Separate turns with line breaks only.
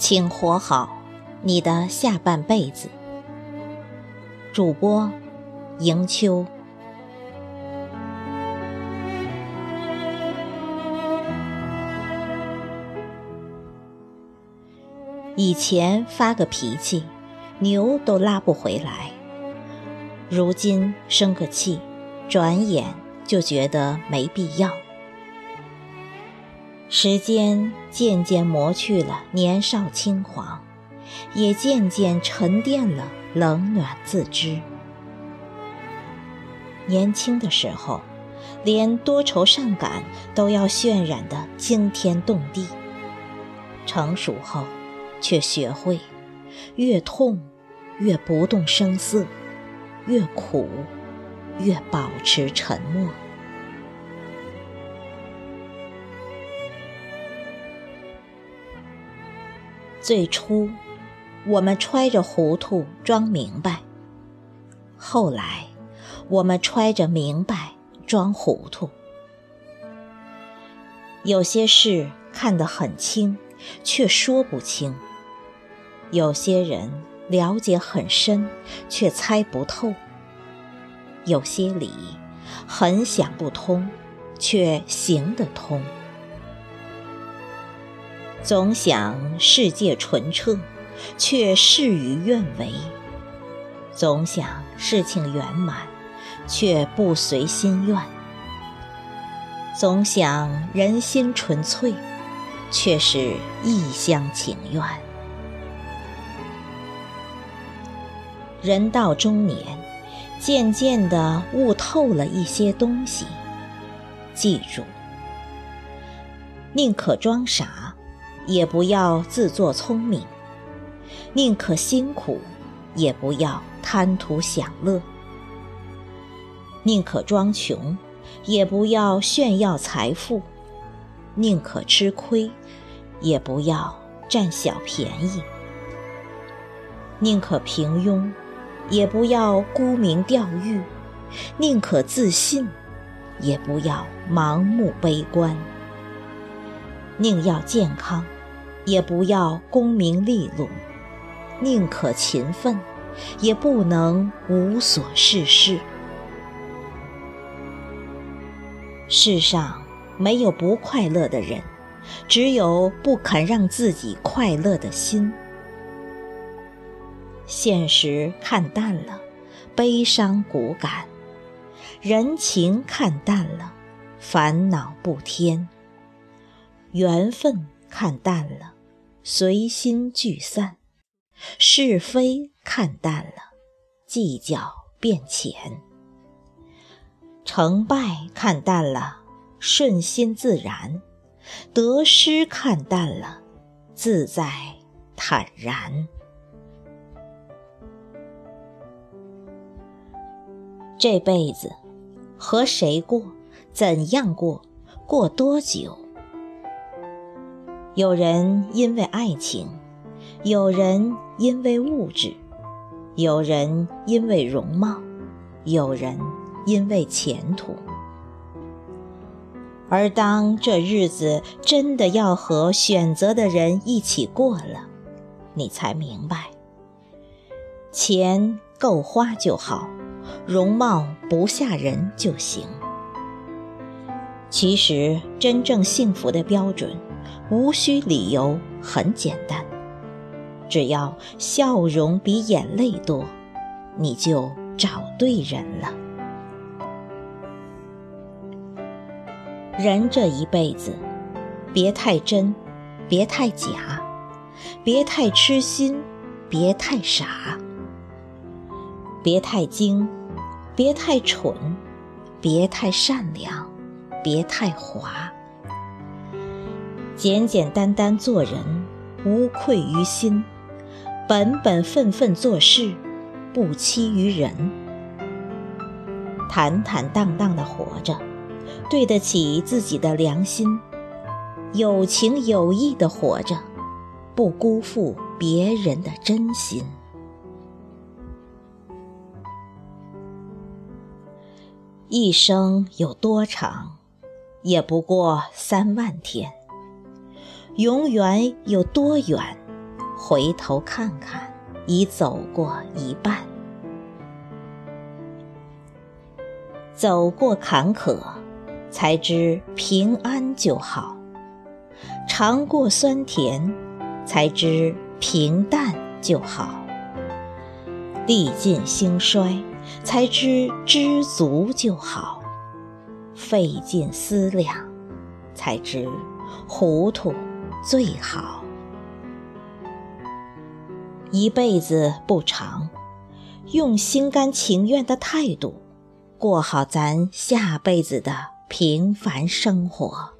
请活好你的下半辈子。主播迎秋。以前发个脾气，牛都拉不回来；如今生个气，转眼就觉得没必要。时间渐渐磨去了年少轻狂，也渐渐沉淀了冷暖自知。年轻的时候，连多愁善感都要渲染的惊天动地；成熟后，却学会越痛越不动声色，越苦越保持沉默。最初，我们揣着糊涂装明白；后来，我们揣着明白装糊涂。有些事看得很清，却说不清；有些人了解很深，却猜不透；有些理很想不通，却行得通。总想世界纯澈，却事与愿违；总想事情圆满，却不随心愿；总想人心纯粹，却是一厢情愿。人到中年，渐渐地悟透了一些东西。记住，宁可装傻。也不要自作聪明，宁可辛苦，也不要贪图享乐；宁可装穷，也不要炫耀财富；宁可吃亏，也不要占小便宜；宁可平庸，也不要沽名钓誉；宁可自信，也不要盲目悲观；宁要健康。也不要功名利禄，宁可勤奋，也不能无所事事。世上没有不快乐的人，只有不肯让自己快乐的心。现实看淡了，悲伤骨感；人情看淡了，烦恼不添；缘分看淡了。随心聚散，是非看淡了，计较变浅；成败看淡了，顺心自然；得失看淡了，自在坦然。这辈子和谁过，怎样过，过多久？有人因为爱情，有人因为物质，有人因为容貌，有人因为前途。而当这日子真的要和选择的人一起过了，你才明白，钱够花就好，容貌不吓人就行。其实，真正幸福的标准。无需理由，很简单，只要笑容比眼泪多，你就找对人了。人这一辈子，别太真，别太假，别太痴心，别太傻，别太精，别太蠢，别太善良，别太滑。简简单单做人，无愧于心；本本分分做事，不欺于人。坦坦荡荡的活着，对得起自己的良心；有情有义的活着，不辜负别人的真心。一生有多长，也不过三万天。永远有多远，回头看看，已走过一半。走过坎坷，才知平安就好；尝过酸甜，才知平淡就好；历尽兴衰，才知知足就好；费尽思量，才知糊涂最好。一辈子不长，用心甘情愿的态度，过好咱下辈子的平凡生活。